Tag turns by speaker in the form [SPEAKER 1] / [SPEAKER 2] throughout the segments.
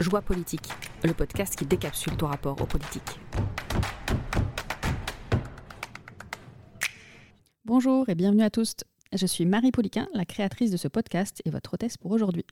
[SPEAKER 1] Joie politique, le podcast qui décapsule ton rapport aux politiques.
[SPEAKER 2] Bonjour et bienvenue à tous. Je suis Marie Poliquin, la créatrice de ce podcast et votre hôtesse pour aujourd'hui.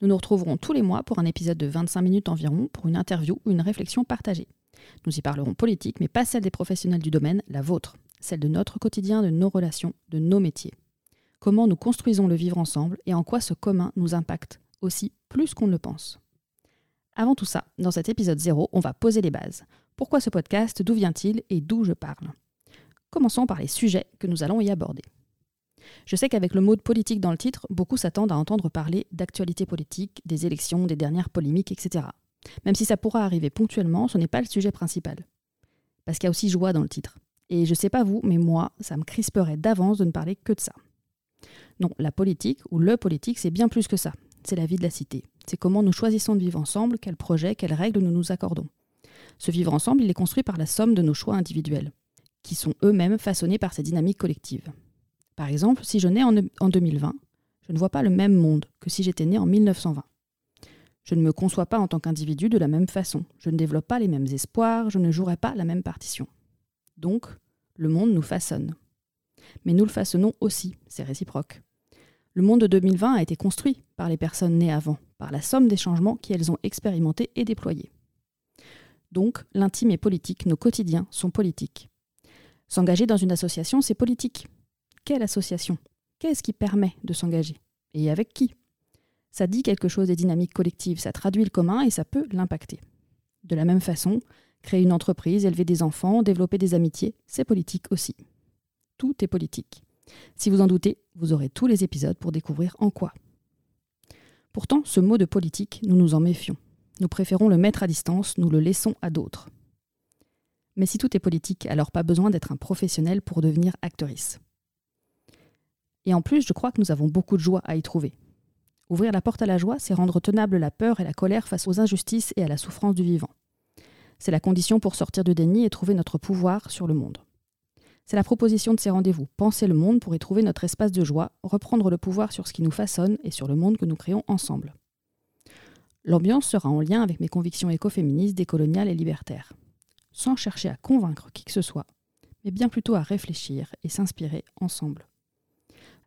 [SPEAKER 2] Nous nous retrouverons tous les mois pour un épisode de 25 minutes environ pour une interview ou une réflexion partagée. Nous y parlerons politique, mais pas celle des professionnels du domaine, la vôtre, celle de notre quotidien, de nos relations, de nos métiers. Comment nous construisons le vivre ensemble et en quoi ce commun nous impacte aussi plus qu'on ne le pense. Avant tout ça, dans cet épisode 0, on va poser les bases. Pourquoi ce podcast D'où vient-il Et d'où je parle? Commençons par les sujets que nous allons y aborder. Je sais qu'avec le mot de politique dans le titre, beaucoup s'attendent à entendre parler d'actualité politique, des élections, des dernières polémiques, etc. Même si ça pourra arriver ponctuellement, ce n'est pas le sujet principal. Parce qu'il y a aussi joie dans le titre. Et je sais pas vous, mais moi, ça me crisperait d'avance de ne parler que de ça. Non, la politique, ou le politique, c'est bien plus que ça. C'est la vie de la cité. C'est comment nous choisissons de vivre ensemble, quels projets, quelles règles nous nous accordons. Ce vivre ensemble, il est construit par la somme de nos choix individuels, qui sont eux-mêmes façonnés par ces dynamiques collectives. Par exemple, si je nais en 2020, je ne vois pas le même monde que si j'étais né en 1920. Je ne me conçois pas en tant qu'individu de la même façon, je ne développe pas les mêmes espoirs, je ne jouerai pas la même partition. Donc, le monde nous façonne. Mais nous le façonnons aussi, c'est réciproque. Le monde de 2020 a été construit par les personnes nées avant, par la somme des changements qu'elles ont expérimentés et déployés. Donc, l'intime est politique, nos quotidiens sont politiques. S'engager dans une association, c'est politique. Quelle association? Qu'est-ce qui permet de s'engager? Et avec qui? Ça dit quelque chose des dynamiques collectives, ça traduit le commun et ça peut l'impacter. De la même façon, créer une entreprise, élever des enfants, développer des amitiés, c'est politique aussi. Tout est politique. Si vous en doutez, vous aurez tous les épisodes pour découvrir en quoi. Pourtant, ce mot de politique, nous nous en méfions. Nous préférons le mettre à distance, nous le laissons à d'autres. Mais si tout est politique, alors pas besoin d'être un professionnel pour devenir actrice. Et en plus, je crois que nous avons beaucoup de joie à y trouver. Ouvrir la porte à la joie, c'est rendre tenable la peur et la colère face aux injustices et à la souffrance du vivant. C'est la condition pour sortir de déni et trouver notre pouvoir sur le monde. C'est la proposition de ces rendez-vous. Penser le monde pour y trouver notre espace de joie, reprendre le pouvoir sur ce qui nous façonne et sur le monde que nous créons ensemble. L'ambiance sera en lien avec mes convictions écoféministes, décoloniales et libertaires. Sans chercher à convaincre qui que ce soit, mais bien plutôt à réfléchir et s'inspirer ensemble.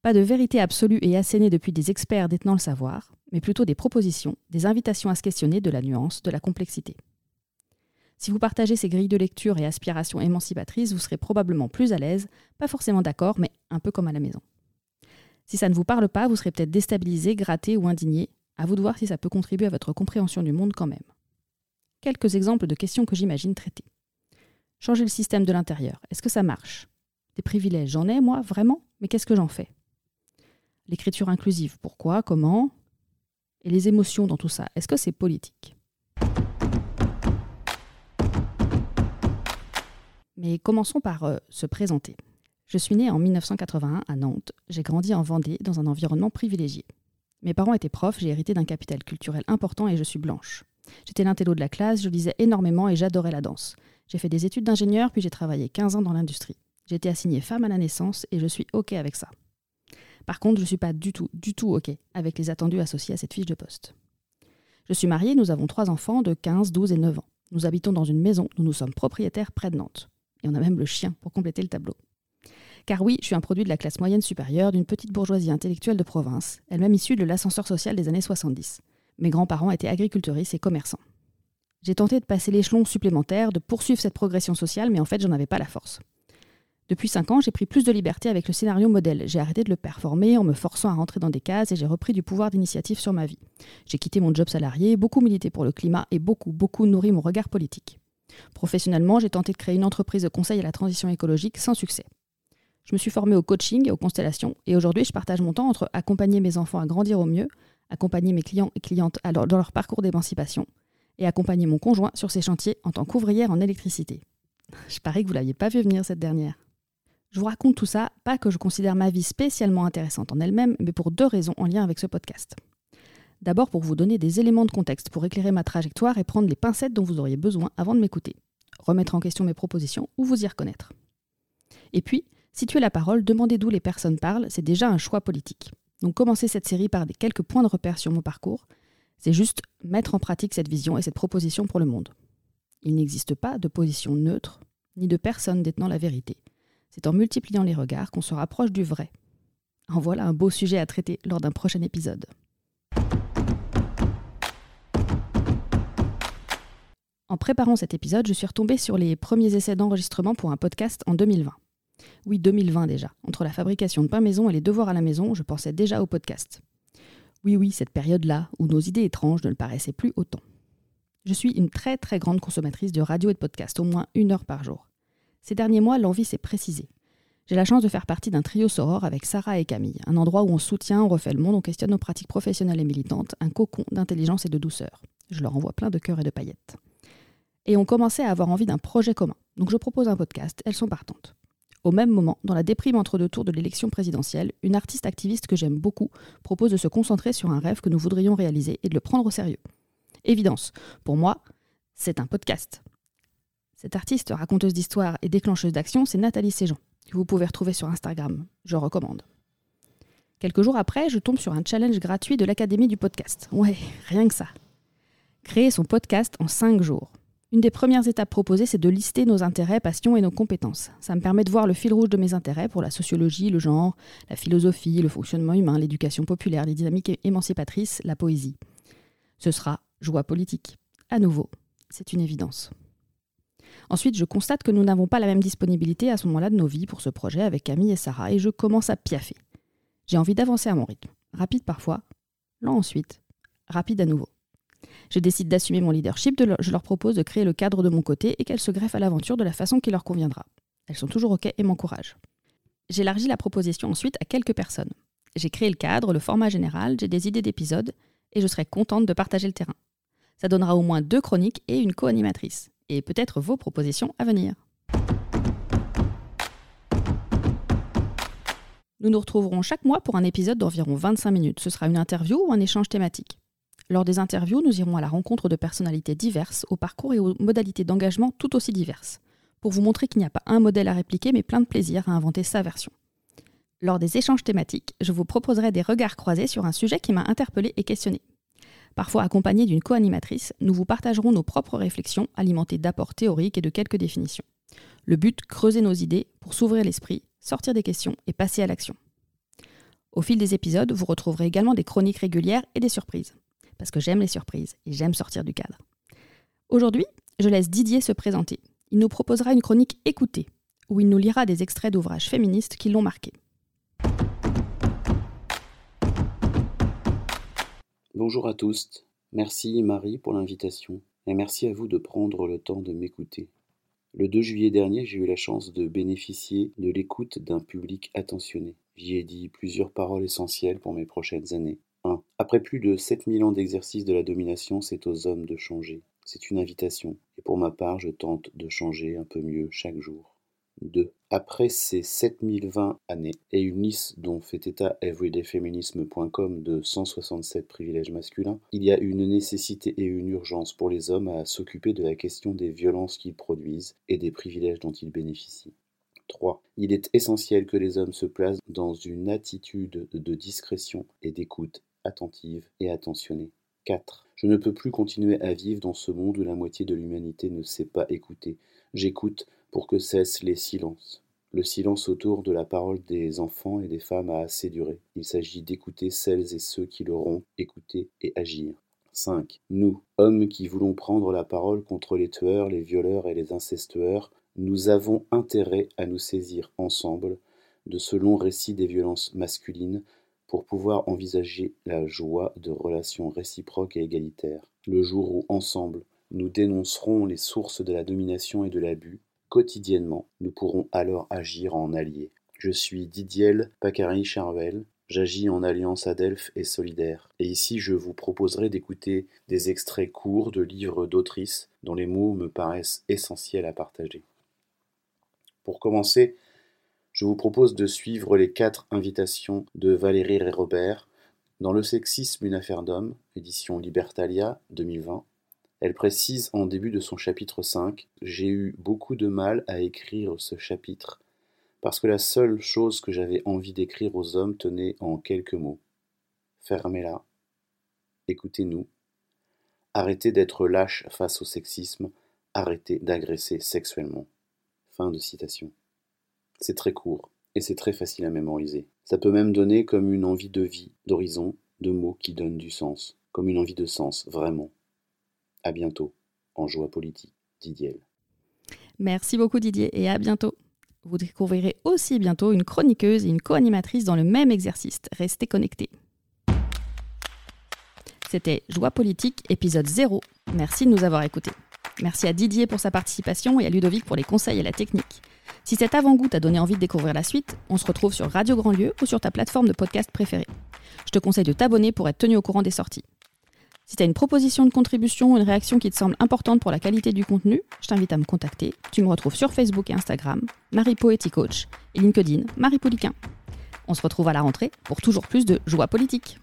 [SPEAKER 2] Pas de vérité absolue et assénée depuis des experts détenant le savoir, mais plutôt des propositions, des invitations à se questionner de la nuance, de la complexité. Si vous partagez ces grilles de lecture et aspirations émancipatrices, vous serez probablement plus à l'aise, pas forcément d'accord, mais un peu comme à la maison. Si ça ne vous parle pas, vous serez peut-être déstabilisé, gratté ou indigné. À vous de voir si ça peut contribuer à votre compréhension du monde quand même. Quelques exemples de questions que j'imagine traiter. Changer le système de l'intérieur, est-ce que ça marche? Des privilèges, j'en ai moi, vraiment, mais qu'est-ce que j'en fais? L'écriture inclusive, pourquoi, comment? Et les émotions dans tout ça, est-ce que c'est politique? Mais commençons par euh, se présenter. Je suis née en 1981 à Nantes. J'ai grandi en Vendée dans un environnement privilégié. Mes parents étaient profs, j'ai hérité d'un capital culturel important et je suis blanche. J'étais l'intello de la classe, je lisais énormément et j'adorais la danse. J'ai fait des études d'ingénieur puis j'ai travaillé 15 ans dans l'industrie. J'ai été assignée femme à la naissance et je suis OK avec ça. Par contre, je ne suis pas du tout, du tout OK avec les attendus associés à cette fiche de poste. Je suis mariée, nous avons trois enfants de 15, 12 et 9 ans. Nous habitons dans une maison dont nous sommes propriétaires près de Nantes. Et on a même le chien pour compléter le tableau. Car oui, je suis un produit de la classe moyenne supérieure d'une petite bourgeoisie intellectuelle de province, elle-même issue de l'ascenseur social des années 70. Mes grands-parents étaient agriculteuristes et commerçants. J'ai tenté de passer l'échelon supplémentaire, de poursuivre cette progression sociale, mais en fait, j'en avais pas la force. Depuis 5 ans, j'ai pris plus de liberté avec le scénario modèle. J'ai arrêté de le performer en me forçant à rentrer dans des cases et j'ai repris du pouvoir d'initiative sur ma vie. J'ai quitté mon job salarié, beaucoup milité pour le climat et beaucoup, beaucoup nourri mon regard politique. Professionnellement, j'ai tenté de créer une entreprise de conseil à la transition écologique sans succès. Je me suis formée au coaching et aux constellations et aujourd'hui je partage mon temps entre accompagner mes enfants à grandir au mieux, accompagner mes clients et clientes dans leur parcours d'émancipation et accompagner mon conjoint sur ses chantiers en tant qu'ouvrière en électricité. Je parie que vous l'aviez pas vu venir cette dernière. Je vous raconte tout ça, pas que je considère ma vie spécialement intéressante en elle-même, mais pour deux raisons en lien avec ce podcast. D'abord pour vous donner des éléments de contexte pour éclairer ma trajectoire et prendre les pincettes dont vous auriez besoin avant de m'écouter, remettre en question mes propositions ou vous y reconnaître. Et puis, situer la parole, demander d'où les personnes parlent, c'est déjà un choix politique. Donc commencer cette série par des quelques points de repère sur mon parcours, C'est juste mettre en pratique cette vision et cette proposition pour le monde. Il n'existe pas de position neutre, ni de personne détenant la vérité. C'est en multipliant les regards qu'on se rapproche du vrai. En voilà un beau sujet à traiter lors d'un prochain épisode. En préparant cet épisode, je suis retombée sur les premiers essais d'enregistrement pour un podcast en 2020. Oui, 2020 déjà. Entre la fabrication de pain maison et les devoirs à la maison, je pensais déjà au podcast. Oui, oui, cette période-là, où nos idées étranges ne le paraissaient plus autant. Je suis une très très grande consommatrice de radio et de podcast, au moins une heure par jour. Ces derniers mois, l'envie s'est précisée. J'ai la chance de faire partie d'un trio soror avec Sarah et Camille, un endroit où on soutient, on refait le monde, on questionne nos pratiques professionnelles et militantes, un cocon d'intelligence et de douceur. Je leur envoie plein de cœurs et de paillettes. Et on commençait à avoir envie d'un projet commun. Donc je propose un podcast, elles sont partantes. Au même moment, dans la déprime entre deux tours de l'élection présidentielle, une artiste activiste que j'aime beaucoup propose de se concentrer sur un rêve que nous voudrions réaliser et de le prendre au sérieux. Évidence, pour moi, c'est un podcast. Cette artiste raconteuse d'histoire et déclencheuse d'action, c'est Nathalie Séjean, que vous pouvez retrouver sur Instagram. Je recommande. Quelques jours après, je tombe sur un challenge gratuit de l'Académie du podcast. Ouais, rien que ça. Créer son podcast en 5 jours. Une des premières étapes proposées, c'est de lister nos intérêts, passions et nos compétences. Ça me permet de voir le fil rouge de mes intérêts pour la sociologie, le genre, la philosophie, le fonctionnement humain, l'éducation populaire, les dynamiques émancipatrices, la poésie. Ce sera joie politique. À nouveau, c'est une évidence. Ensuite, je constate que nous n'avons pas la même disponibilité à ce moment-là de nos vies pour ce projet avec Camille et Sarah, et je commence à piaffer. J'ai envie d'avancer à mon rythme. Rapide parfois, lent ensuite, rapide à nouveau. Je décide d'assumer mon leadership, je leur propose de créer le cadre de mon côté et qu'elles se greffent à l'aventure de la façon qui leur conviendra. Elles sont toujours OK et m'encouragent. J'élargis la proposition ensuite à quelques personnes. J'ai créé le cadre, le format général, j'ai des idées d'épisodes et je serai contente de partager le terrain. Ça donnera au moins deux chroniques et une co-animatrice. Et peut-être vos propositions à venir. Nous nous retrouverons chaque mois pour un épisode d'environ 25 minutes. Ce sera une interview ou un échange thématique. Lors des interviews, nous irons à la rencontre de personnalités diverses, au parcours et aux modalités d'engagement tout aussi diverses, pour vous montrer qu'il n'y a pas un modèle à répliquer, mais plein de plaisir à inventer sa version. Lors des échanges thématiques, je vous proposerai des regards croisés sur un sujet qui m'a interpellé et questionné. Parfois accompagné d'une co-animatrice, nous vous partagerons nos propres réflexions alimentées d'apports théoriques et de quelques définitions. Le but, creuser nos idées pour s'ouvrir l'esprit, sortir des questions et passer à l'action. Au fil des épisodes, vous retrouverez également des chroniques régulières et des surprises parce que j'aime les surprises et j'aime sortir du cadre. Aujourd'hui, je laisse Didier se présenter. Il nous proposera une chronique écoutée, où il nous lira des extraits d'ouvrages féministes qui l'ont marqué.
[SPEAKER 3] Bonjour à tous. Merci Marie pour l'invitation et merci à vous de prendre le temps de m'écouter. Le 2 juillet dernier, j'ai eu la chance de bénéficier de l'écoute d'un public attentionné. J'y ai dit plusieurs paroles essentielles pour mes prochaines années. 1. Après plus de 7000 ans d'exercice de la domination, c'est aux hommes de changer. C'est une invitation, et pour ma part, je tente de changer un peu mieux chaque jour. 2. Après ces 7020 années et une liste dont fait état everydayfeminism.com de 167 privilèges masculins, il y a une nécessité et une urgence pour les hommes à s'occuper de la question des violences qu'ils produisent et des privilèges dont ils bénéficient. 3. Il est essentiel que les hommes se placent dans une attitude de discrétion et d'écoute attentive et attentionnée. 4. Je ne peux plus continuer à vivre dans ce monde où la moitié de l'humanité ne sait pas écouter. J'écoute pour que cessent les silences. Le silence autour de la parole des enfants et des femmes a assez duré. Il s'agit d'écouter celles et ceux qui l'auront écouté et agir. 5. Nous, hommes qui voulons prendre la parole contre les tueurs, les violeurs et les incestueurs, nous avons intérêt à nous saisir ensemble de ce long récit des violences masculines pour pouvoir envisager la joie de relations réciproques et égalitaires. Le jour où, ensemble, nous dénoncerons les sources de la domination et de l'abus, quotidiennement, nous pourrons alors agir en alliés. Je suis Didiel Pacari Charvel, j'agis en alliance Adelphes et Solidaire. Et ici, je vous proposerai d'écouter des extraits courts de livres d'autrices dont les mots me paraissent essentiels à partager. Pour commencer, je vous propose de suivre les quatre invitations de Valérie et Robert dans Le sexisme, une affaire d'homme, édition Libertalia 2020. Elle précise en début de son chapitre 5 J'ai eu beaucoup de mal à écrire ce chapitre parce que la seule chose que j'avais envie d'écrire aux hommes tenait en quelques mots. Fermez-la, écoutez-nous Arrêtez d'être lâche face au sexisme, arrêtez d'agresser sexuellement. Fin de citation. C'est très court, et c'est très facile à mémoriser. Ça peut même donner comme une envie de vie, d'horizon, de mots qui donnent du sens, comme une envie de sens, vraiment. À bientôt, en joie politique, Didier.
[SPEAKER 2] Merci beaucoup Didier et à bientôt. Vous découvrirez aussi bientôt une chroniqueuse et une co-animatrice dans le même exercice. Restez connectés. C'était Joie politique, épisode 0. Merci de nous avoir écoutés. Merci à Didier pour sa participation et à Ludovic pour les conseils et la technique. Si cet avant-goût t'a donné envie de découvrir la suite, on se retrouve sur Radio Grand Lieu ou sur ta plateforme de podcast préférée. Je te conseille de t'abonner pour être tenu au courant des sorties. Si tu as une proposition de contribution ou une réaction qui te semble importante pour la qualité du contenu, je t'invite à me contacter. Tu me retrouves sur Facebook et Instagram, Marie Poétique Coach, et LinkedIn, Marie Poliquin. On se retrouve à la rentrée pour toujours plus de joie politique.